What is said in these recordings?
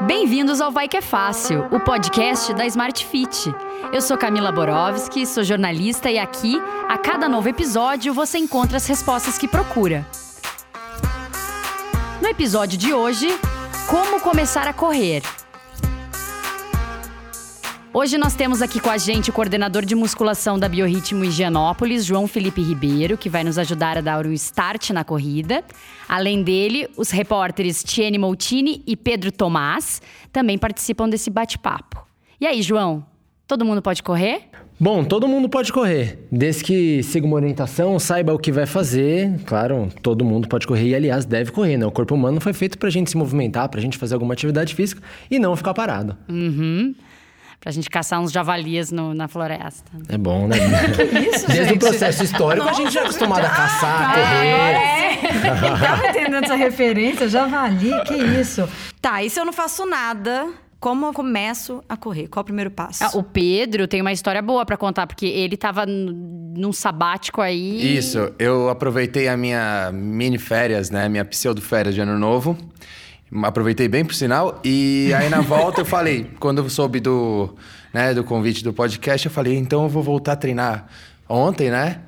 Bem-vindos ao Vai Que é Fácil, o podcast da Smart Fit. Eu sou Camila Borowski, sou jornalista e aqui, a cada novo episódio, você encontra as respostas que procura. No episódio de hoje, como começar a correr. Hoje nós temos aqui com a gente o coordenador de musculação da Biorritmo Higienópolis, João Felipe Ribeiro, que vai nos ajudar a dar um start na corrida. Além dele, os repórteres Tiene Moutini e Pedro Tomás também participam desse bate-papo. E aí, João? Todo mundo pode correr? Bom, todo mundo pode correr, desde que siga uma orientação, saiba o que vai fazer. Claro, todo mundo pode correr e, aliás, deve correr, né? O corpo humano foi feito pra gente se movimentar, pra gente fazer alguma atividade física e não ficar parado. Uhum pra gente caçar uns javalias no, na floresta. É bom, né? que isso, Desde gente? o processo histórico, Nossa, a gente já é acostumado a caçar, ah, correr. É. Tava entendendo essa referência, javali, que isso? Tá, e se eu não faço nada, como eu começo a correr? Qual é o primeiro passo? Ah, o Pedro tem uma história boa para contar, porque ele tava num sabático aí. Isso, eu aproveitei a minha mini férias, né? Minha pseudo férias de ano novo. Aproveitei bem por sinal. E aí na volta eu falei, quando eu soube do, né, do convite do podcast, eu falei, então eu vou voltar a treinar ontem, né?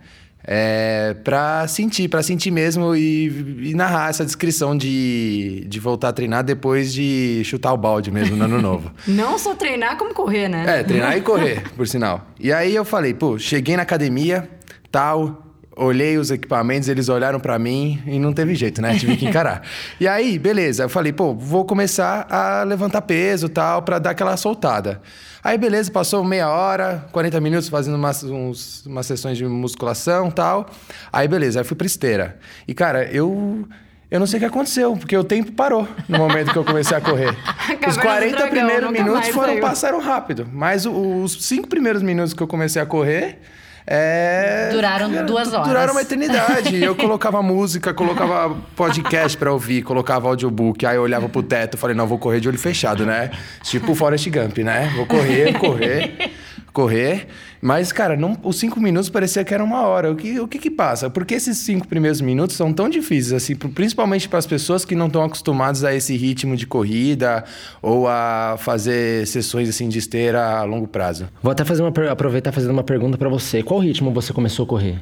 É, pra sentir, para sentir mesmo e, e, narrar essa descrição de, de voltar a treinar depois de chutar o balde mesmo no ano novo. Não só treinar, como correr, né? É, treinar e correr, por sinal. E aí eu falei, pô, cheguei na academia, tal, olhei os equipamentos, eles olharam para mim e não teve jeito, né? Tive que encarar. e aí, beleza, eu falei, pô, vou começar a levantar peso tal, para dar aquela soltada. Aí, beleza, passou meia hora, 40 minutos fazendo umas, uns, umas sessões de musculação tal. Aí, beleza, aí fui pra esteira. E, cara, eu. Eu não sei o que aconteceu, porque o tempo parou no momento que eu comecei a correr. os 40 dragão, primeiros minutos foram, passaram rápido. Mas os cinco primeiros minutos que eu comecei a correr, é... Duraram duas horas. Duraram uma eternidade. eu colocava música, colocava podcast pra ouvir, colocava audiobook. Aí eu olhava pro teto e falei, não, vou correr de olho fechado, né? Tipo o Forrest Gump, né? Vou correr, correr, correr. Mas, cara, não, os cinco minutos parecia que era uma hora. O que, o que que passa? Porque esses cinco primeiros minutos são tão difíceis, assim, principalmente para as pessoas que não estão acostumadas a esse ritmo de corrida ou a fazer sessões assim de esteira a longo prazo. Vou até fazer uma, aproveitar fazendo uma pergunta para você. Qual ritmo você começou a correr?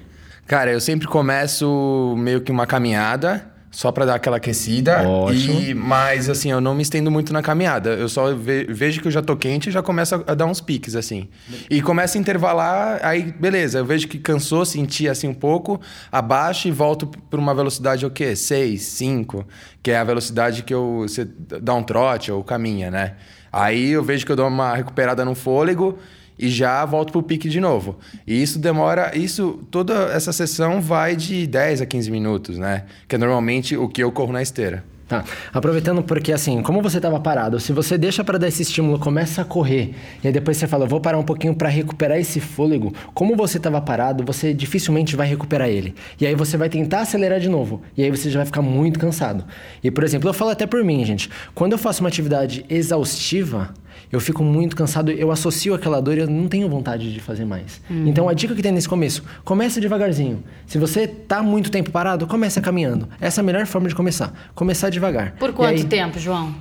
Cara, eu sempre começo meio que uma caminhada só para dar aquela aquecida. Ótimo. E, mas, assim, eu não me estendo muito na caminhada. Eu só ve, vejo que eu já tô quente e já começo a, dar uns piques, assim. E começa a intervalar, aí, beleza. Eu vejo que cansou, senti, assim, um pouco, abaixo e volto por uma velocidade, o quê? 6, 5, que é a velocidade que eu, você dá um trote ou caminha, né? Aí eu vejo que eu dou uma recuperada no fôlego e já volto pro pique de novo. E isso demora, isso toda essa sessão vai de 10 a 15 minutos, né? Que é normalmente o que eu corro na esteira. Tá. Aproveitando porque assim, como você estava parado, se você deixa para dar esse estímulo, começa a correr, e aí depois você fala, vou parar um pouquinho para recuperar esse fôlego, como você estava parado, você dificilmente vai recuperar ele. E aí você vai tentar acelerar de novo, e aí você já vai ficar muito cansado. E por exemplo, eu falo até por mim, gente, quando eu faço uma atividade exaustiva, eu fico muito cansado, eu associo aquela dor e eu não tenho vontade de fazer mais. Uhum. Então a dica que tem nesse começo, começa devagarzinho. Se você tá muito tempo parado, começa caminhando. Essa é a melhor forma de começar. Começar devagar. Por quanto aí, tempo, João?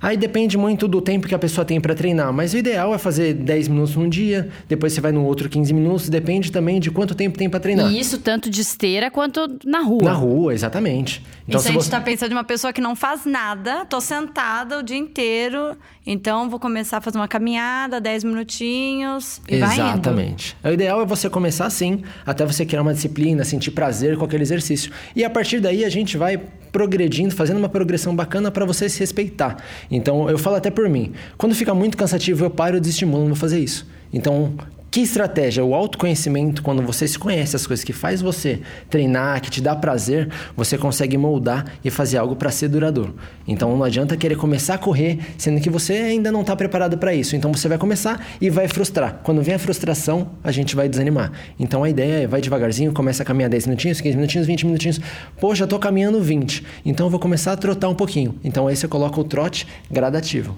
Aí depende muito do tempo que a pessoa tem para treinar, mas o ideal é fazer 10 minutos num dia, depois você vai no outro 15 minutos, depende também de quanto tempo tem para treinar. E isso tanto de esteira quanto na rua. Na rua, exatamente. Então, se a gente você... tá pensando em uma pessoa que não faz nada, tô sentada o dia inteiro, então vou começar a fazer uma caminhada, 10 minutinhos e Exatamente. vai indo. O ideal é você começar assim, até você criar uma disciplina, sentir prazer com aquele exercício. E a partir daí a gente vai progredindo, fazendo uma progressão bacana para você se respeitar. Então, eu falo até por mim. Quando fica muito cansativo, eu paro e desestimulo, não vou fazer isso. Então, que estratégia? O autoconhecimento, quando você se conhece as coisas que faz você treinar, que te dá prazer, você consegue moldar e fazer algo para ser duradouro. Então não adianta querer começar a correr, sendo que você ainda não está preparado para isso. Então você vai começar e vai frustrar. Quando vem a frustração, a gente vai desanimar. Então a ideia é vai devagarzinho, começa a caminhar 10 minutinhos, 15 minutinhos, 20 minutinhos. Pô, já estou caminhando 20. Então eu vou começar a trotar um pouquinho. Então aí você coloca o trote gradativo.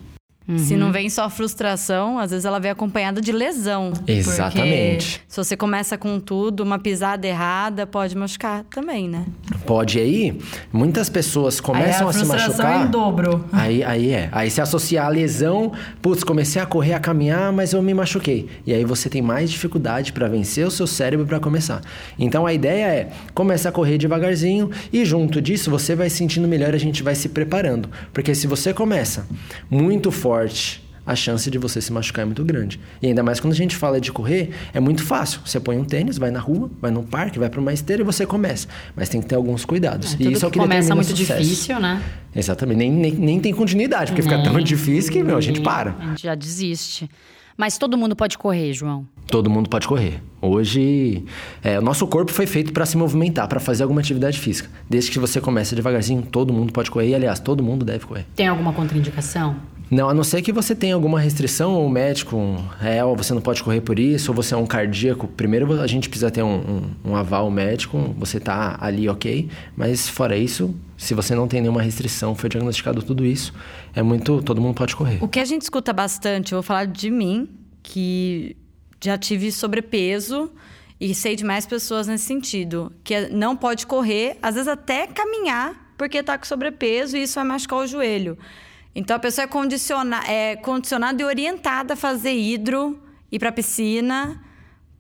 Se não vem só frustração, às vezes ela vem acompanhada de lesão. Exatamente. Porque se você começa com tudo, uma pisada errada pode machucar também, né? Pode aí, muitas pessoas começam Aí a se frustração machucar. em dobro. Aí, aí é. Aí se associar a lesão, putz, comecei a correr, a caminhar, mas eu me machuquei. E aí você tem mais dificuldade para vencer o seu cérebro para começar. Então a ideia é começa a correr devagarzinho e junto disso você vai sentindo melhor, a gente vai se preparando. Porque se você começa muito forte, a chance de você se machucar é muito grande. E ainda mais quando a gente fala de correr, é muito fácil. Você põe um tênis, vai na rua, vai no parque, vai para uma esteira e você começa. Mas tem que ter alguns cuidados. Tudo e isso é o que começa muito sucesso. difícil, né? Exatamente. Nem, nem, nem tem continuidade, porque fica tão difícil que, meu, a gente para. A gente já desiste. Mas todo mundo pode correr, João. Todo mundo pode correr. Hoje, é, o nosso corpo foi feito para se movimentar, para fazer alguma atividade física. Desde que você comece devagarzinho, todo mundo pode correr. E, aliás, todo mundo deve correr. Tem alguma contraindicação? Não, a não ser que você tenha alguma restrição, ou o médico, é, ou você não pode correr por isso, ou você é um cardíaco. Primeiro a gente precisa ter um, um, um aval médico, você tá ali ok. Mas fora isso, se você não tem nenhuma restrição, foi diagnosticado tudo isso, é muito. Todo mundo pode correr. O que a gente escuta bastante, eu vou falar de mim, que já tive sobrepeso e sei de mais pessoas nesse sentido, que é- não pode correr, às vezes até caminhar, porque tá com sobrepeso e isso vai machucar o joelho. Então a pessoa é, condiciona, é condicionada e orientada a fazer hidro, ir pra piscina,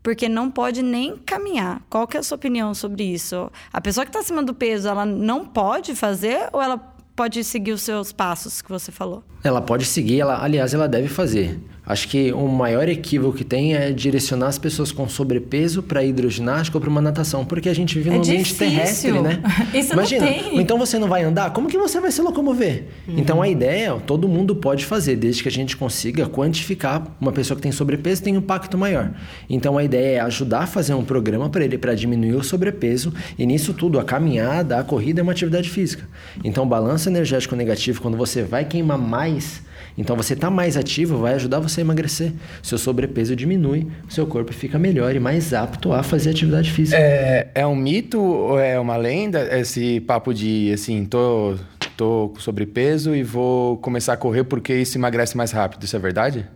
porque não pode nem caminhar. Qual que é a sua opinião sobre isso? A pessoa que está acima do peso, ela não pode fazer ou ela pode seguir os seus passos que você falou? Ela pode seguir, ela, aliás, ela deve fazer. Acho que o maior equívoco que tem é direcionar as pessoas com sobrepeso para hidroginástica ou para uma natação, porque a gente vive É num ambiente difícil. terrestre, né? Isso não Imagina, tem. então você não vai andar, como que você vai se locomover? Uhum. Então a ideia, todo mundo pode fazer, desde que a gente consiga quantificar uma pessoa que tem sobrepeso tem um impacto maior. Então a ideia é ajudar a fazer um programa para ele para diminuir o sobrepeso e nisso tudo a caminhada, a corrida é uma atividade física. Então o balanço energético negativo quando você vai queimar mais então você está mais ativo, vai ajudar você a emagrecer. Seu sobrepeso diminui, seu corpo fica melhor e mais apto a fazer atividade física. É, é um mito ou é uma lenda esse papo de, assim, tô, tô com sobrepeso e vou começar a correr porque isso emagrece mais rápido? Isso é verdade?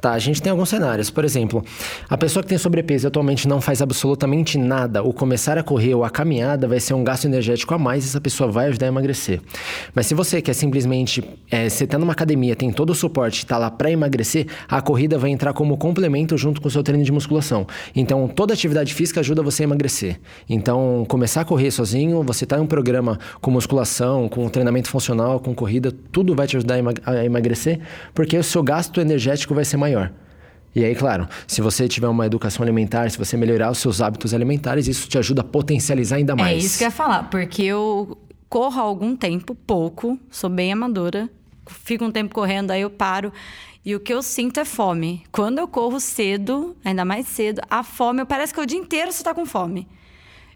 Tá, a gente tem alguns cenários. Por exemplo, a pessoa que tem sobrepeso e atualmente não faz absolutamente nada, ou começar a correr ou a caminhada vai ser um gasto energético a mais e essa pessoa vai ajudar a emagrecer. Mas se você quer simplesmente, é, você tá numa academia, tem todo o suporte, tá lá para emagrecer, a corrida vai entrar como complemento junto com o seu treino de musculação. Então, toda atividade física ajuda você a emagrecer. Então, começar a correr sozinho, você tá em um programa com musculação, com treinamento funcional, com corrida, tudo vai te ajudar a emagrecer, porque o seu gasto energético vai ser maior. E aí, claro, se você tiver uma educação alimentar, se você melhorar os seus hábitos alimentares, isso te ajuda a potencializar ainda mais. É isso que eu ia falar, porque eu corro há algum tempo, pouco, sou bem amadora, fico um tempo correndo, aí eu paro. E o que eu sinto é fome. Quando eu corro cedo, ainda mais cedo, a fome, parece que o dia inteiro você tá com fome.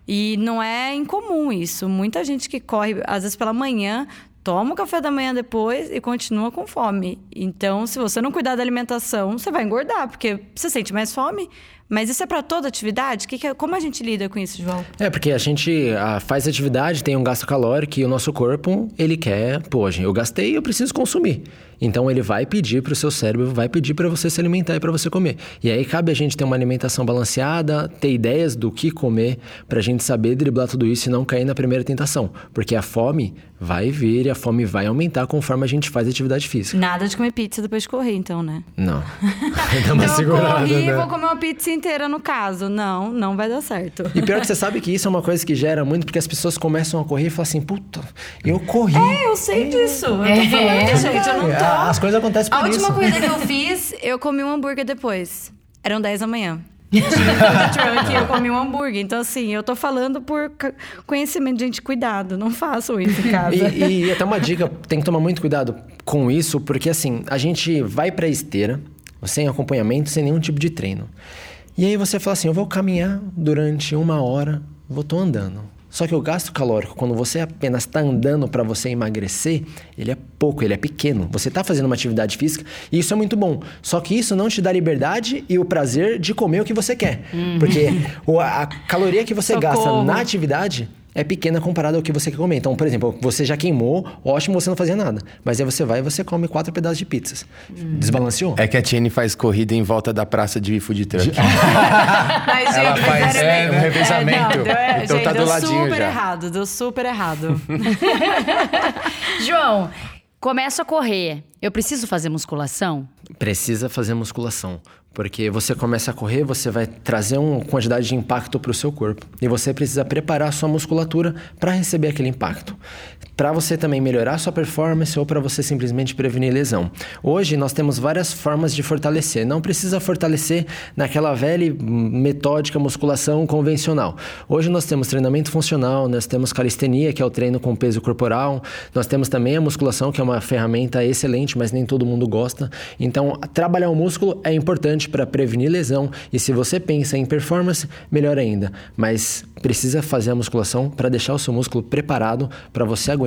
E não é incomum isso. Muita gente que corre, às vezes pela manhã, toma o café da manhã depois e continua com fome. Então, se você não cuidar da alimentação, você vai engordar, porque você sente mais fome. Mas isso é para toda atividade? Que que é- como a gente lida com isso, João? É, porque a gente ah, faz atividade, tem um gasto calórico e o nosso corpo, ele quer, pô, eu gastei, eu preciso consumir. Então ele vai pedir pro seu cérebro, vai pedir para você se alimentar e para você comer. E aí cabe a gente ter uma alimentação balanceada, ter ideias do que comer, pra gente saber driblar tudo isso e não cair na primeira tentação. Porque a fome vai vir e a fome vai aumentar conforme a gente faz atividade física. Nada de comer pizza depois de correr, então, né? Não. Dá uma Então, eu segurada, corri e né? vou comer uma pizza inteira no caso. Não, não vai dar certo. E pior que você sabe que isso é uma coisa que gera muito, porque as pessoas começam a correr e falam assim, puta, eu corri. É, eu sei disso. Eu tô É. falando, gente, eu não tô. Ah, As coisas acontecem por A isso. última corrida que eu fiz, eu comi um hambúrguer depois. Eram 10 da manhã. Truck, eu comi um hambúrguer. Então, assim, eu tô falando por conhecimento. Gente, cuidado, não façam isso em casa. E, e até uma dica, tem que tomar muito cuidado com isso, porque assim, a gente vai pra esteira, sem acompanhamento, sem nenhum tipo de treino. E aí você fala assim, eu vou caminhar durante uma hora, vou tô andando. Só que o gasto calórico, quando você apenas está andando para você emagrecer, ele é pouco, ele é pequeno. Você está fazendo uma atividade física e isso é muito bom. Só que isso não te dá liberdade e o prazer de comer o que você quer. Porque o- a, caloria que você gasta Socorro. na atividade é pequena comparada ao que você quer comer. Então, por exemplo, você já queimou, ótimo, você não fazia nada. Mas aí você vai e você come quatro pedaços de pizzas. Desbalanceou? É que a Tiene faz corrida em volta da praça de food truck. Mas, gente, Ela faz, é, um revezamento. não, deu- é, Então gente, tá do deu ladinho super já. errado, deu super errado. João, começo a correr. Eu preciso fazer musculação? Precisa fazer musculação. Porque você começa a correr, você vai trazer uma quantidade de impacto para o seu corpo. E você precisa preparar a sua musculatura para receber aquele impacto. Para você também melhorar sua performance ou para você simplesmente prevenir lesão. Hoje nós temos várias formas de fortalecer. Não precisa fortalecer naquela velha metódica musculação convencional. Hoje nós temos treinamento funcional, nós temos calistenia, que é o treino com peso corporal. Nós temos também a musculação, que é uma ferramenta excelente, mas nem todo mundo gosta. Então, trabalhar o músculo é importante para prevenir lesão e se você pensa em performance, melhor ainda. Mas precisa fazer a musculação para deixar o seu músculo preparado para você aguentar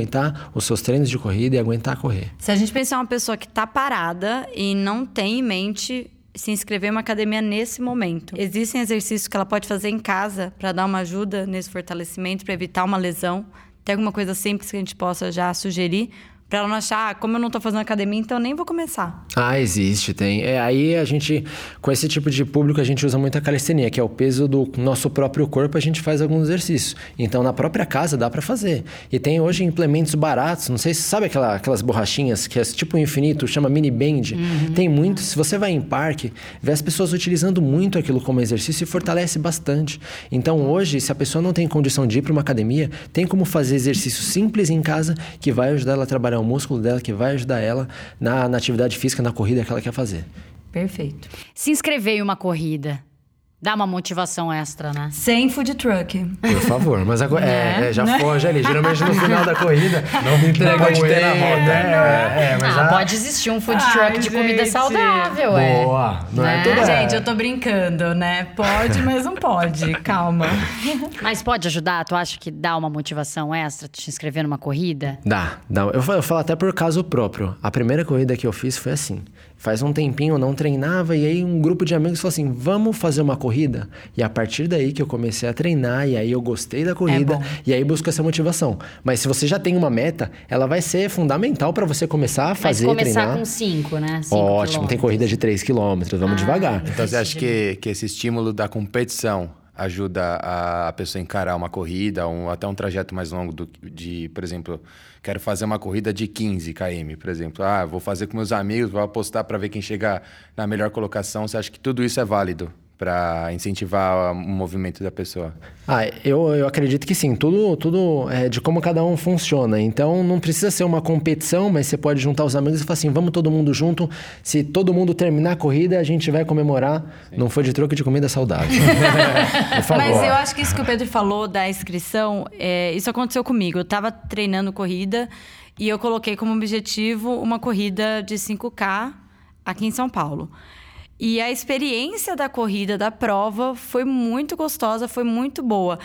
os seus treinos de corrida e aguentar correr. Se a gente pensar uma pessoa que tá parada e não tem em mente se inscrever em uma academia nesse momento, existem exercícios que ela pode fazer em casa para dar uma ajuda nesse fortalecimento, para evitar uma lesão? Tem alguma coisa simples que a gente possa já sugerir? Pra ela não achar, ah, como eu não tô fazendo academia, então eu nem vou começar. Ah, existe, tem. É, aí a gente, com esse tipo de público, a gente usa muito a calistenia, que é o peso do nosso próprio corpo, a gente faz alguns exercícios. Então, na própria casa dá para fazer. E tem hoje implementos baratos, não sei se sabe aquela, aquelas borrachinhas que é tipo infinito, chama mini band. Tem muitos. Se você vai em parque, vê as pessoas utilizando muito aquilo como exercício e fortalece bastante. Então, hoje, se a pessoa não tem condição de ir para uma academia, tem como fazer exercício simples em casa que vai ajudar ela a trabalhar o músculo dela, que vai ajudar ela na, na atividade física, na corrida que ela quer fazer. Perfeito. Se inscrever em uma corrida, dá uma motivação extra, né? Sem food truck. Por favor, mas agora. Né? É, é, já foge ali. Geralmente no final da corrida. Não me entrega Pode ter, na roda. É, é, mas ah, já- pode existir um food truck Ai, de comida gente. saudável, é. Boa. Não é Né? toda. Gente, eu tô brincando, né? Pode, mas não pode. Calma. Mas pode ajudar? Tu acha que dá uma motivação extra te inscrever numa corrida? Dá, dá. Eu falo, eu falo até por caso próprio. A primeira corrida que eu fiz foi assim. Faz um tempinho eu não treinava e aí um grupo de amigos falou assim: vamos fazer uma corrida? E a partir daí que eu comecei a treinar e aí eu gostei da corrida bom. e aí busco essa motivação. Mas se você já tem uma meta, ela vai ser fundamental para você começar a Mas fazer começar treinar. com cinco, né? Cinco Ótimo, tem quilômetros. corrida de 3 km, vamos devagar. Então você acha que, que esse estímulo da competição ajuda a, pessoa a encarar uma corrida, um, até um trajeto mais longo do, de, por exemplo, quero fazer uma corrida de 15 km, por exemplo. Ah, vou fazer com meus amigos, vou apostar para ver quem chega na melhor colocação. Você acha que tudo isso é válido para incentivar o movimento da pessoa? Ah, eu, eu acredito que sim. Tudo, tudo é de como cada um funciona. Então não precisa ser uma competição, mas você pode juntar os amigos e falar assim: vamos todo mundo junto. Se todo mundo terminar a corrida, a gente vai comemorar. Não foi de troco de comida saudável. Mas eu acho que isso que o Pedro falou da inscrição, é, isso aconteceu comigo. Eu tava treinando corrida e eu coloquei como objetivo uma corrida de 5K aqui em São Paulo. E a experiência da corrida, da prova, foi muito gostosa, foi muito boa.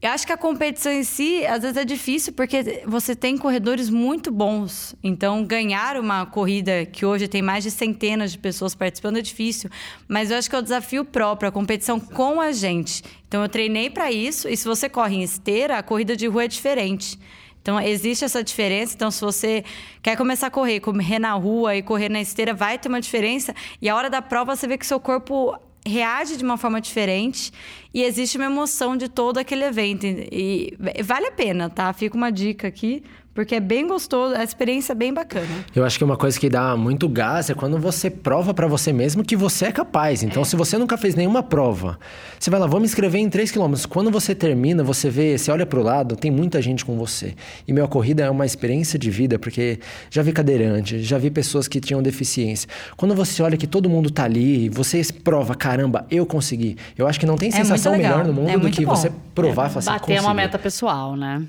Eu acho que a competição em si, às vezes é difícil, porque você tem corredores muito bons. Então, ganhar uma corrida que hoje tem mais de centenas de pessoas participando é difícil. Mas eu acho que é o desafio próprio, a competição com a gente. Então, eu treinei para isso. E se você corre em esteira, a corrida de rua é diferente. Então, existe essa diferença. Então, se você quer começar a correr, correr na rua e correr na esteira, vai ter uma diferença. E a hora da prova, você vê que seu corpo reage de uma forma diferente e existe uma emoção de todo aquele evento. E vale a pena, tá? Fica uma dica aqui, porque é bem gostoso, a experiência é bem bacana. Eu acho que uma coisa que dá muito gás é quando você prova pra você mesmo que você é capaz. Então, se você nunca fez nenhuma prova, você vai lá, vou me inscrever em 3 km. Quando você termina, você vê, você olha pro lado, tem muita gente com você. E minha corrida é uma experiência de vida, porque já vi cadeirante, já vi pessoas que tinham deficiência. Quando você olha que todo mundo tá ali, você prova, caramba, eu consegui. Eu acho que não tem É sensação melhor no mundo É do que bom. você provar e falar assim, Bater uma "Consegui". meta pessoal, né?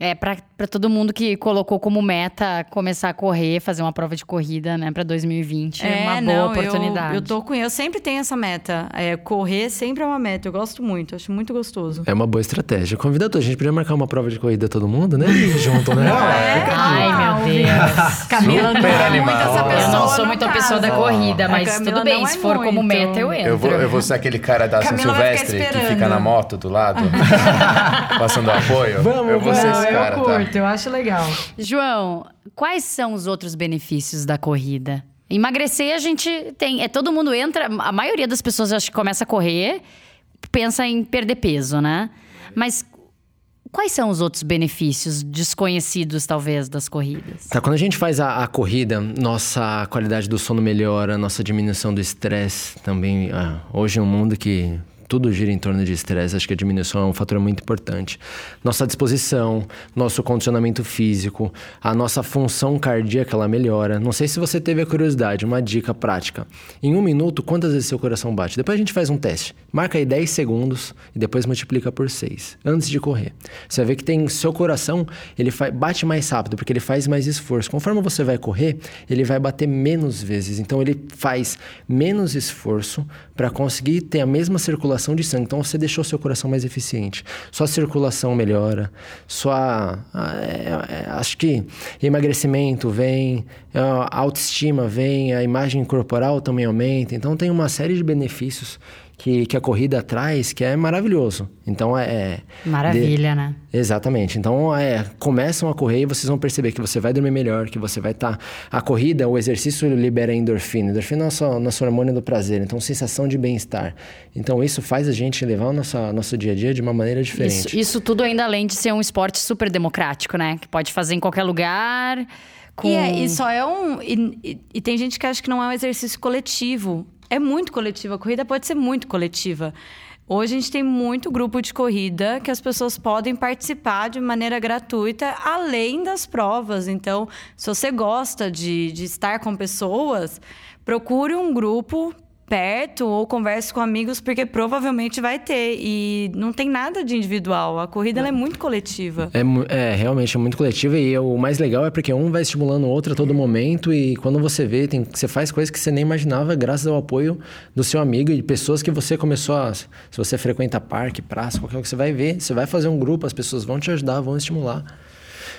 É, pra, Pra todo mundo que colocou como meta começar a correr, fazer uma prova de corrida, né, pra 2020. É, uma boa não, eu- oportunidade. Eu, tô com eu sempre tenho essa meta. É, correr sempre é uma meta. Eu gosto muito, acho muito gostoso. É uma boa estratégia. Convida todos. A gente podia marcar uma prova de corrida todo mundo, né? E junto, né? Ai, meu Deus. Camila não Super é muito essa pessoa. Eu não sou muito a pessoa da corrida, mas tudo bem. é Se for como muito. meta, eu entro. Eu vou, eu vou ser aquele cara da São Silvestre que fica na moto do lado, passando apoio. Vamos, eu vou ser Não, esse cara, eu tá? Eu acho legal. João, quais são os outros benefícios da corrida? Emagrecer, a gente tem. É, todo mundo entra. A maioria das pessoas acho que começa a correr, pensa em perder peso, né? Mas quais são os outros benefícios desconhecidos, talvez, das corridas? Tá, quando a gente faz a, a corrida, nossa qualidade do sono melhora, nossa diminuição do estresse também. ah, hoje é um mundo que tudo gira em torno de estresse, acho que a diminuição é um fator muito importante. Nossa disposição, nosso condicionamento físico, a nossa função cardíaca, ela melhora. Não sei se você teve a curiosidade, uma dica prática. Em um minuto, quantas vezes seu coração bate? Depois a gente faz um teste. Marca aí 10 segundos e depois multiplica por 6, antes de correr. Você vai ver que tem seu coração, ele bate mais rápido, porque ele faz mais esforço. Conforme você vai correr, ele vai bater menos vezes. Então ele faz menos esforço para conseguir ter a mesma circulação de sangue. Então você deixou seu coração mais eficiente. Sua circulação melhora, sua. ah, é- é- acho que emagrecimento vem, a autoestima vem, a imagem corporal também aumenta. Então tem uma série de benefícios que, que a corrida traz que é maravilhoso. Então é. Maravilha, né? Exatamente. Então, é, começam a correr e vocês vão perceber que você vai dormir melhor, que você vai estar. A corrida, o exercício libera endorfina. Endorfina é nosso, nosso hormônio do prazer, então sensação de bem-estar. Então, isso faz a gente levar o nosso, nosso dia a dia de uma maneira diferente. Isso, isso tudo ainda além de ser um esporte super democrático, né? Que pode fazer em qualquer lugar. Com... E, é, e só é um. E, e- e tem gente que acha que não é um exercício coletivo. É muito coletivo. A corrida pode ser muito coletiva. Hoje a gente tem muito grupo de corrida que as pessoas podem participar de maneira gratuita, além das provas. Então, se você gosta de, de estar com pessoas, procure um grupo perto ou converse com amigos, porque provavelmente vai ter. E não tem nada de individual. A corrida é muito coletiva. É, é, realmente é muito coletivo e o mais legal é porque um vai estimulando o outro a todo momento e quando você vê, tem, você faz coisas que você nem imaginava graças ao apoio do seu amigo e de pessoas que você começou a... Se você frequenta parque, praça, qualquer coisa que você vai ver, você vai fazer um grupo, as pessoas vão te ajudar, vão estimular.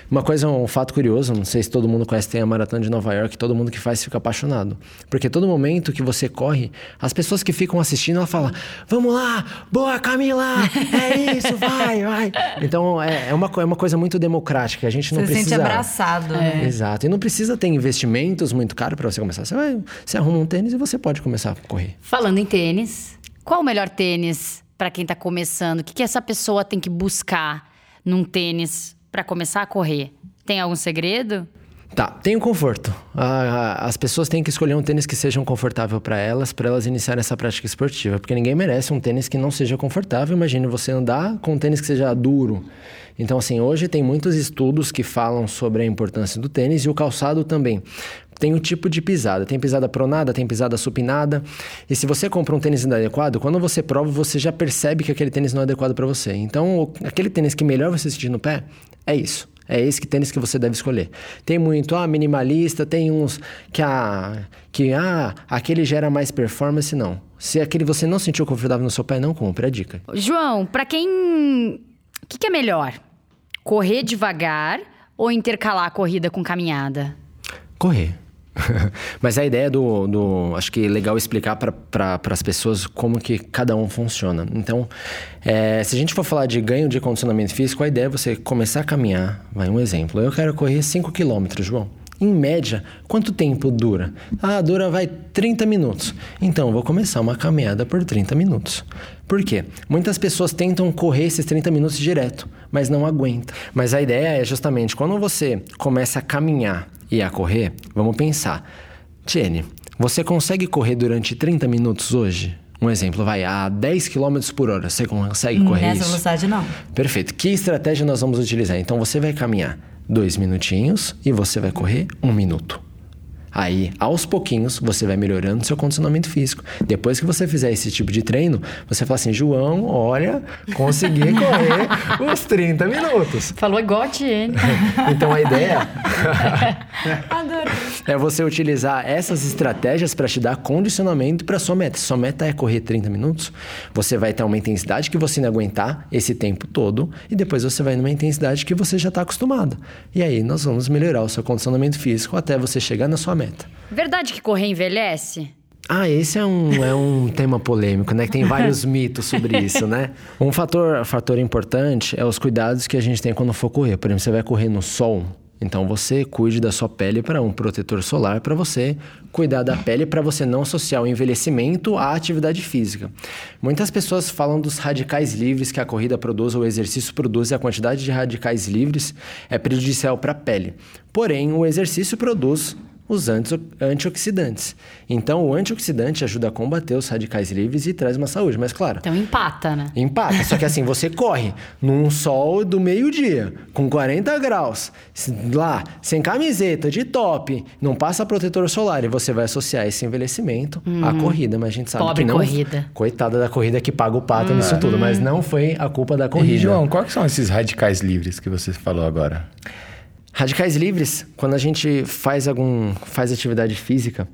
Uma coisa, um fato curioso, não sei se todo mundo conhece, tem a Maratona de Nova York, todo mundo que faz fica apaixonado. Porque todo momento que você corre, as pessoas que ficam assistindo, ela fala, vamos lá, boa Camila, é isso, vai, vai. Então, é, é, uma, é uma coisa muito democrática, a gente não Você se precisa... sente abraçado, né? Exato, e não precisa ter investimentos muito caros para você começar. Você, vai, você arruma um tênis e você pode começar a correr. Falando em tênis, qual o melhor tênis pra quem tá começando? O que, que essa pessoa tem que buscar num tênis pra começar a correr? Tem algum segredo? Tá, tem o conforto. As pessoas têm que escolher um tênis que seja confortável para elas, para elas iniciarem essa prática esportiva, porque ninguém merece um tênis que não seja confortável. Imagine você andar com um tênis que seja duro. Então, assim, hoje tem muitos estudos que falam sobre a importância do tênis e o calçado também. Tem o tipo de pisada. Tem pisada pronada, tem pisada supinada. E se você compra um tênis inadequado, quando você prova, você já percebe que aquele tênis não é adequado para você. Então, aquele tênis que melhor você sentir no pé, é isso. É esse que tênis que você deve escolher. Tem muito, ah, minimalista, tem uns que, ah, que, ah, aquele gera mais performance, não. Se aquele você não sentiu confortável no seu pé, não compre, é a dica. João, pra quem. O que, que é melhor? Correr devagar ou intercalar a corrida com caminhada? Correr. Mas a ideia do, do. Acho que é legal explicar para as pessoas como que cada um funciona. Então, é, se a gente for falar de ganho de condicionamento físico, a ideia é você começar a caminhar. Vai um exemplo. Eu quero correr 5 km, João. Em média, quanto tempo dura? Ah, dura vai 30 minutos. Então, eu vou começar uma caminhada por 30 minutos. Por quê? Muitas pessoas tentam correr esses 30 minutos direto, mas não aguentam. Mas a ideia é justamente quando você começa a caminhar e a correr, vamos pensar. Tiene, você consegue correr durante 30 minutos hoje? Um exemplo, vai a 10 km por hora. Você consegue correr Nessa isso? velocidade, não. Perfeito. Que estratégia nós vamos utilizar? Então você vai caminhar dois minutinhos e você vai correr um minuto. Aí, aos pouquinhos, você vai melhorando seu condicionamento físico. Depois que você fizer esse tipo de treino, você fala assim: João, olha, consegui correr uns 30 minutos. Falou igual a Tiene. Então a ideia Adoro. É você utilizar essas estratégias para te dar condicionamento para sua meta. Se sua meta é correr 30 minutos, você vai ter uma intensidade que você não aguentar esse tempo todo e depois você vai numa intensidade que você já está acostumado. E aí nós vamos melhorar o seu condicionamento físico até você chegar na sua meta. Verdade que correr envelhece? Ah, esse é um, é um tema polêmico, né? Que tem vários mitos sobre isso, né? Um fator, fator importante é os cuidados que a gente tem quando for correr. Por exemplo, você vai correr no sol, então você cuide da sua pele para um protetor solar para você cuidar da pele para você não associar o envelhecimento à atividade física. Muitas pessoas falam dos radicais livres que a corrida produz ou o exercício produz e a quantidade de radicais livres é prejudicial para a pele. Porém, o exercício produz os anti- antioxidantes. Então, o antioxidante ajuda a combater os radicais livres e traz uma saúde. Mas, claro, Então empata, né? Empata, só que assim, você corre num sol do meio-dia, com 40 graus, lá, sem camiseta, de top, não passa protetor solar e você vai associar esse envelhecimento à corrida, mas a gente sabe Pobre que não. corrida. Coitada da corrida que paga o pato nisso tudo, mas não foi a culpa da corrida. E, João, quais são esses radicais livres que você falou agora? Radicais livres, quando a gente faz algum faz atividade física,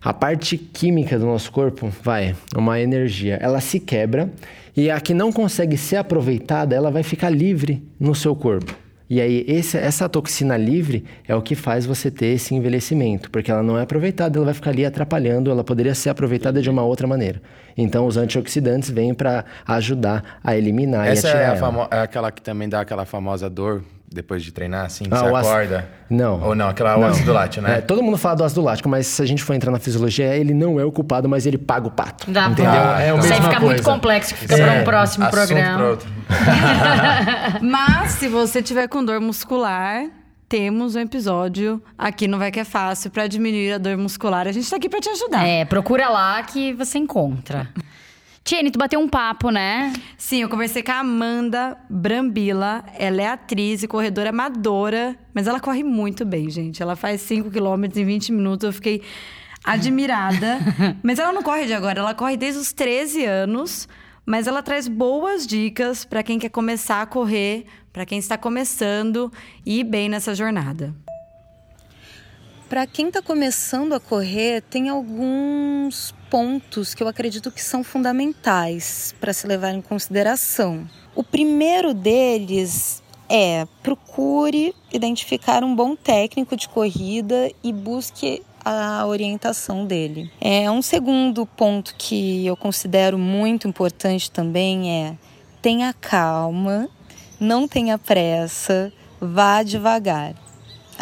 a parte química do nosso corpo vai, uma energia, ela se quebra e a que não consegue ser aproveitada, ela vai ficar livre no seu corpo. E aí esse, essa toxina livre é o que faz você ter esse envelhecimento, porque ela não é aproveitada, ela vai ficar ali atrapalhando, ela poderia ser aproveitada de uma outra maneira. Então os antioxidantes vêm para ajudar a eliminar Essa e a tirar é, ela. é aquela que também dá aquela famosa dor depois de treinar, assim, Ah, você o ácido- acorda? Não. Ou não, aquela o ácido lático, né? É, todo mundo fala do ácido lático, mas se a gente for entrar na fisiologia, ele não é o culpado, mas ele paga o pato. Dá entendeu? pra- é a Isso aí fica coisa. muito complexo, que fica para um próximo assunto programa. pra outro. Mas se você tiver com dor muscular, temos um episódio aqui no Vai Que É Fácil pra diminuir a dor muscular. A gente tá aqui pra te ajudar. É, procura lá que você encontra. Tiene, tu bateu um papo, né? Sim, eu conversei com a Amanda Brambila. Ela é atriz e corredora amadora, mas ela corre muito bem, gente. Ela faz 5 quilômetros em 20 minutos. Eu fiquei admirada. mas ela não corre de agora, ela corre desde os 13 anos. Mas ela traz boas dicas para quem quer começar a correr, para quem está começando e ir bem nessa jornada. Para quem está começando a correr, tem alguns pontos que eu acredito que são fundamentais para se levar em consideração. O primeiro deles é procure identificar um bom técnico de corrida e busque a orientação dele. É um segundo ponto que eu considero muito importante também é tenha calma, não tenha pressa, vá devagar.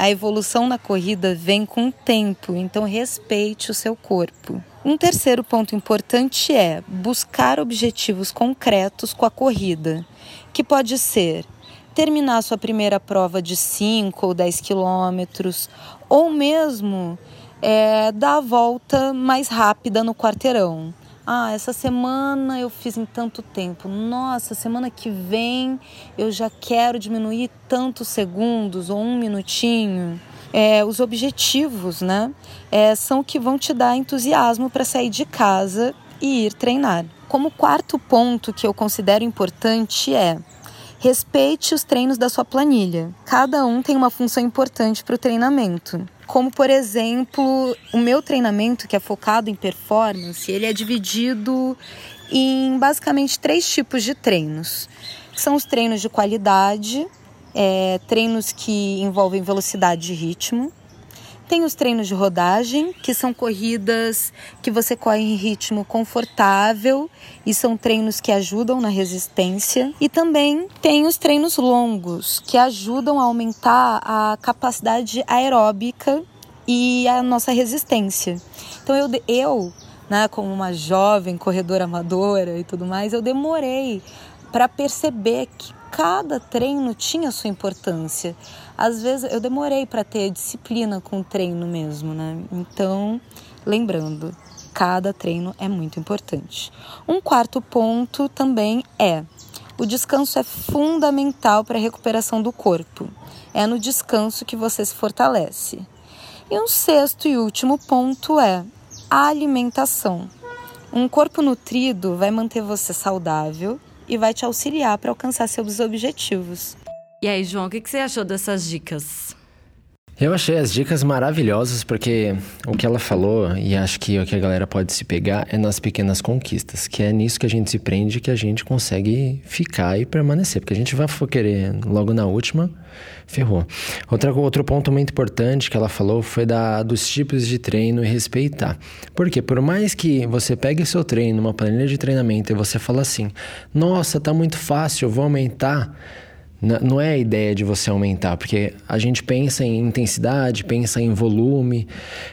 A evolução na corrida vem com o tempo, então respeite o seu corpo. Um terceiro ponto importante é buscar objetivos concretos com a corrida, que pode ser terminar sua primeira prova de 5 ou 10 quilômetros, ou mesmo é, dar a volta mais rápida no quarteirão. Ah, essa semana eu fiz em tanto tempo. Nossa, semana que vem eu já quero diminuir tantos segundos ou um minutinho. É, os objetivos, né, é, são o que vão te dar entusiasmo para sair de casa e ir treinar. Como quarto ponto que eu considero importante é respeite os treinos da sua planilha. Cada um tem uma função importante para o treinamento. Como, por exemplo, o meu treinamento, que é focado em performance, ele é dividido em basicamente três tipos de treinos. São os treinos de qualidade, é, treinos que envolvem velocidade de ritmo. Tem os treinos de rodagem, que são corridas que você corre em ritmo confortável e são treinos que ajudam na resistência. E também tem os treinos longos, que ajudam a aumentar a capacidade aeróbica e a nossa resistência. Então eu, eu né, como uma jovem corredora amadora e tudo mais, eu demorei para perceber que cada treino tinha sua importância. Às vezes eu demorei para ter disciplina com o treino mesmo, né? Então, lembrando, cada treino é muito importante. Um quarto ponto também é: o descanso é fundamental para a recuperação do corpo. É no descanso que você se fortalece. E um sexto e último ponto é a alimentação. Um corpo nutrido vai manter você saudável e vai te auxiliar para alcançar seus objetivos. E aí, João, o que você achou dessas dicas? Eu achei as dicas maravilhosas porque o que ela falou, e acho que o que a galera pode se pegar, é nas pequenas conquistas, que é nisso que a gente se prende que a gente consegue ficar e permanecer. Porque a gente vai querer logo na última, ferrou. Outra, outro ponto muito importante que ela falou foi da, dos tipos de treino e respeitar. Porque por mais que você pegue seu treino, uma planilha de treinamento, e você fala assim, nossa, tá muito fácil, vou aumentar não é a ideia de você aumentar, porque a gente pensa em intensidade, pensa em volume,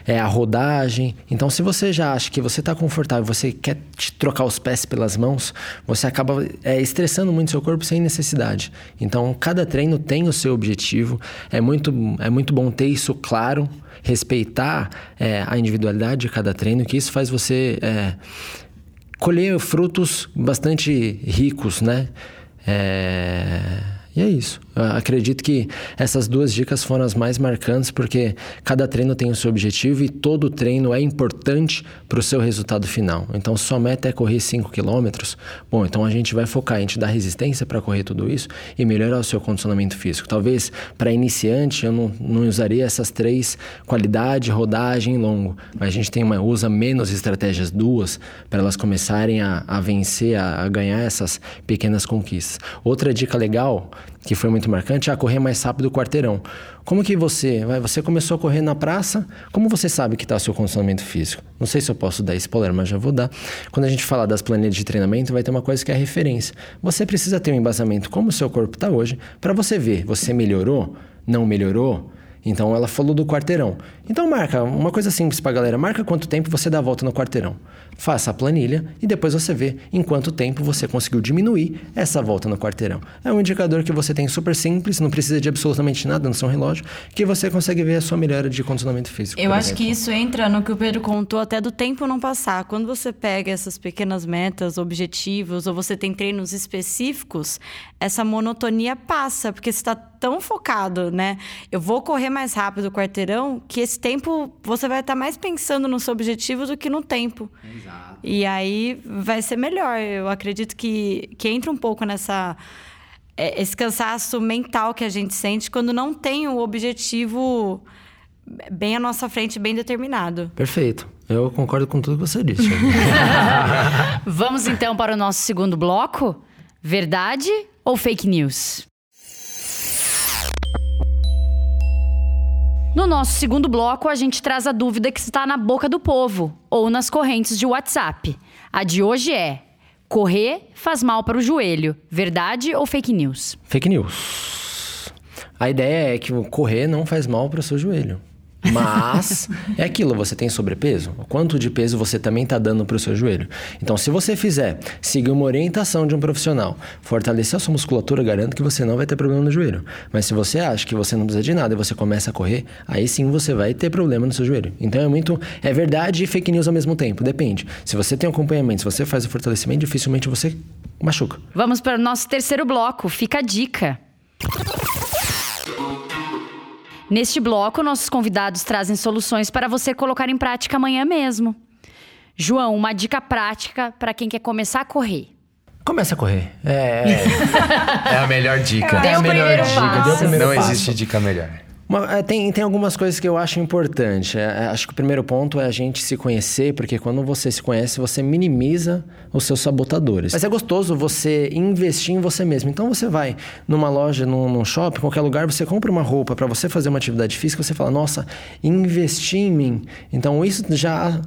é a rodagem. Então, se você já acha que você está confortável, você quer trocar os pés pelas mãos, você acaba é, estressando muito seu corpo sem necessidade. Então, cada treino tem o seu objetivo. É muito, é muito bom ter isso claro, respeitar é, a individualidade de cada treino, que isso faz você é, colher frutos bastante ricos, né? É e é isso. Eu acredito que essas duas dicas foram as mais marcantes, porque cada treino tem o seu objetivo e todo treino é importante para o seu resultado final. Então, sua meta é correr 5 km, bom, então a gente vai focar em te dar resistência para correr tudo isso e melhorar o seu condicionamento físico. Talvez para iniciante eu não, não usaria essas três: qualidade, rodagem e longo. Mas a gente tem uma, usa menos estratégias duas para elas começarem a, a vencer, a, a ganhar essas pequenas conquistas. Outra dica legal que foi muito marcante, a correr mais rápido o quarteirão. Como que você, você começou a correr na praça, como você sabe que está o seu condicionamento físico? Não sei se eu posso dar spoiler, mas já vou dar. Quando a gente falar das planilhas de treinamento, vai ter uma coisa que é a referência. Você precisa ter um embasamento como o seu corpo está hoje, para você ver, você melhorou, não melhorou, então ela falou do quarteirão. Então marca, uma coisa simples para a galera, marca quanto tempo você dá a volta no quarteirão. Faça a planilha e depois você vê em quanto tempo você conseguiu diminuir essa volta no quarteirão. É um indicador que você tem super simples, não precisa de absolutamente nada no seu relógio, que você consegue ver a sua melhora de condicionamento físico. Eu acho que isso entra no que o Pedro contou até do tempo não passar. Quando você pega essas pequenas metas, objetivos, ou você tem treinos específicos, essa monotonia passa, porque você está tão focado, né? Eu vou correr mais rápido o quarteirão, que esse tempo você vai estar mais pensando no seu objetivo do que no tempo. Exato. Exato. E aí vai ser melhor. Eu acredito que, que entra um pouco nessa é, esse cansaço mental que a gente sente quando não tem o objetivo bem à nossa frente, bem determinado. Perfeito. Eu concordo com tudo que você disse. Vamos então para o nosso segundo bloco? Verdade ou fake news? No nosso segundo bloco, a gente traz a dúvida que está na boca do povo ou nas correntes de WhatsApp. A de hoje é: correr faz mal para o joelho. Verdade ou fake news? Fake news. A ideia é que correr não faz mal para o seu joelho. Mas é aquilo, você tem sobrepeso? Quanto de peso você também está dando para o seu joelho? Então, se você fizer, seguir uma orientação de um profissional, fortalecer a sua musculatura, garanto que você não vai ter problema no joelho. Mas se você acha que você não precisa de nada e você começa a correr, aí sim você vai ter problema no seu joelho. Então é muito. É verdade e fake news ao mesmo tempo, depende. Se você tem acompanhamento, se você faz o fortalecimento, dificilmente você machuca. Vamos para o nosso terceiro bloco. Fica a dica. Neste bloco, nossos convidados trazem soluções para você colocar em prática amanhã mesmo. João, uma dica prática para quem quer começar a correr. Começa a correr. É, é, é a melhor dica. É, a melhor dica. Não existe dica melhor. Uma, é, tem, tem algumas coisas que eu acho importante. É, é, acho que o primeiro ponto é a gente se conhecer, porque quando você se conhece, você minimiza os seus sabotadores. Mas é gostoso você investir em você mesmo. Então você vai numa loja, num, num shopping, qualquer lugar, você compra uma roupa para você fazer uma atividade física, você fala, nossa, investi em mim. Então isso já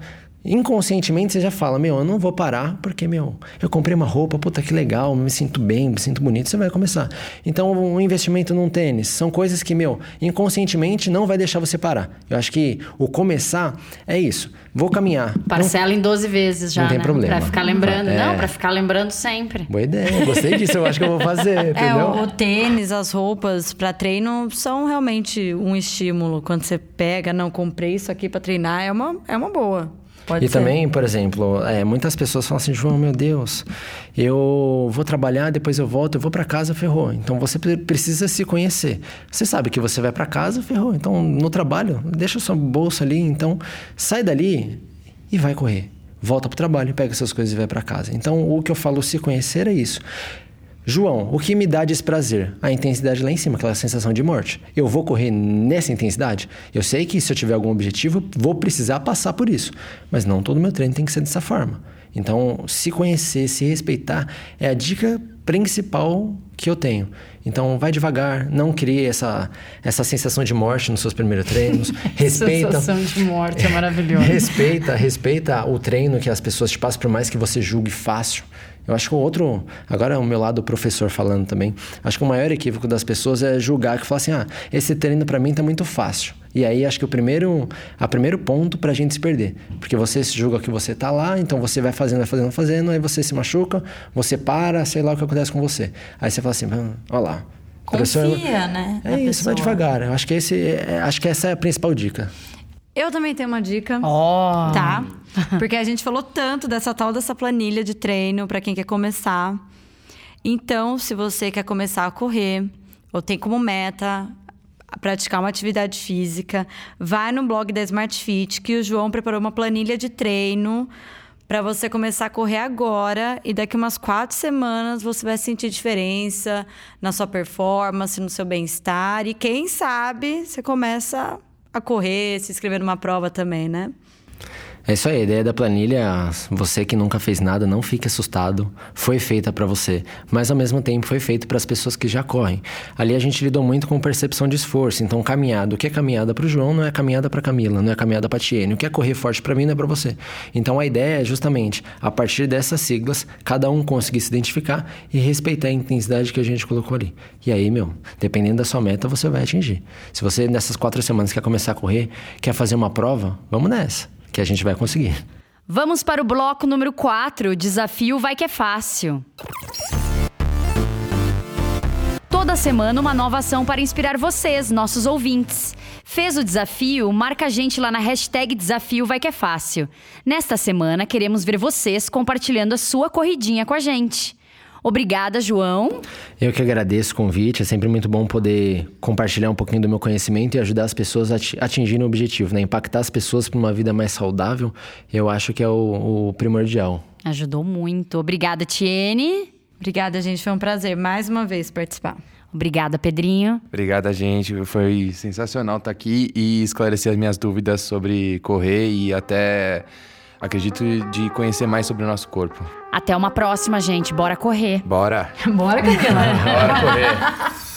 Inconscientemente você já fala, meu, eu não vou parar porque, meu, eu comprei uma roupa, puta que legal, me sinto bem, me sinto bonito, você vai começar. Então, um investimento num tênis são coisas que, meu, inconscientemente não vai deixar você parar. Eu acho que o começar é isso. Vou caminhar. Parcela não, em 12 vezes já, Não tem né? problema. Pra ficar lembrando. É. Não, pra ficar lembrando sempre. Boa ideia, gostei disso, eu acho que eu vou fazer, é, entendeu? É, o, o tênis, as roupas para treino são realmente um estímulo. Quando você pega, não, comprei isso aqui para treinar, é uma, é uma boa. Pode e ser. também, por exemplo, é, muitas pessoas falam assim, João, meu Deus, eu vou trabalhar, depois eu volto, eu vou para casa, ferrou. Então você pre- precisa se conhecer. Você sabe que você vai para casa, ferrou. Então no trabalho, deixa o seu bolso ali, então sai dali e vai correr. Volta pro trabalho, pega suas coisas e vai para casa. Então o que eu falo se conhecer é isso. João, o que me dá desprazer? A intensidade lá em cima, aquela sensação de morte. Eu vou correr nessa intensidade? Eu sei que se eu tiver algum objetivo, vou precisar passar por isso. Mas não todo meu treino tem que ser dessa forma. Então, se conhecer, se respeitar, é a dica principal que eu tenho. Então, vai devagar, não crie essa, essa sensação de morte nos seus primeiros treinos. Respeita. Sensação de morte é maravilhoso. Respeita, respeita o treino que as pessoas te passam, por mais que você julgue fácil. Eu acho que o outro, agora é o meu lado professor falando também, acho que o maior equívoco das pessoas é julgar, que fala assim, ah, esse treino para mim tá muito fácil. E aí acho que o primeiro, a primeiro ponto pra gente se perder, porque você se julga que você tá lá, então você vai fazendo, vai fazendo, fazendo, aí você se machuca, você para, sei lá o que acontece com você. Aí você fala assim, "Hum, olha lá. professor- Confia, né? É isso, vai pessoa. devagar. Eu acho que esse, é- acho que essa é a principal dica. Eu também tenho uma dica. Ó. Tá? Porque a gente falou tanto dessa tal dessa planilha de treino para quem quer começar. Então, se você quer começar a correr ou tem como meta praticar uma atividade física, vai no blog da Smart Fit que o João preparou uma planilha de treino para você começar a correr agora e daqui umas quatro semanas você vai sentir diferença na sua performance, no seu bem-estar e quem sabe você começa a correr, se inscrever numa prova também, né? É isso aí, a ideia da planilha, você que nunca fez nada, não fique assustado. Foi feita para você, mas ao mesmo tempo foi feito para as pessoas que já correm. Ali a gente lidou muito com percepção de esforço, então caminhada, o que é caminhada para o João não é caminhada para Camila, não é caminhada para Tiene. O que é correr forte para mim não é para você. Então a ideia é justamente, a partir dessas siglas, cada um conseguir se identificar e respeitar a intensidade que a gente colocou ali. E aí, meu, dependendo da sua meta, você vai atingir. Se você nessas quatro semanas quer começar a correr, quer fazer uma prova, vamos nessa que a gente vai conseguir. Vamos para o bloco número 4, desafio vai que é fácil. Toda semana uma nova ação para inspirar vocês, nossos ouvintes. Fez o desafio? Marca a gente lá na hashtag Desafio Vai Que É Fácil. Nesta semana queremos ver vocês compartilhando a sua corridinha com a gente. Obrigada, João. Eu que agradeço o convite, é sempre muito bom poder compartilhar um pouquinho do meu conhecimento e ajudar as pessoas a ati- atingirem o objetivo, né? Impactar as pessoas para uma vida mais saudável, eu acho que é o, o primordial. Ajudou muito. Obrigada, Tiene. Obrigada, gente. Foi um prazer mais uma vez participar. Obrigada, Pedrinho. Obrigada, gente. Foi sensacional estar aqui e esclarecer as minhas dúvidas sobre correr e até acredito de conhecer mais sobre o nosso corpo. Até uma próxima, gente. Bora correr. Bora! Bora, Camila. Bora correr!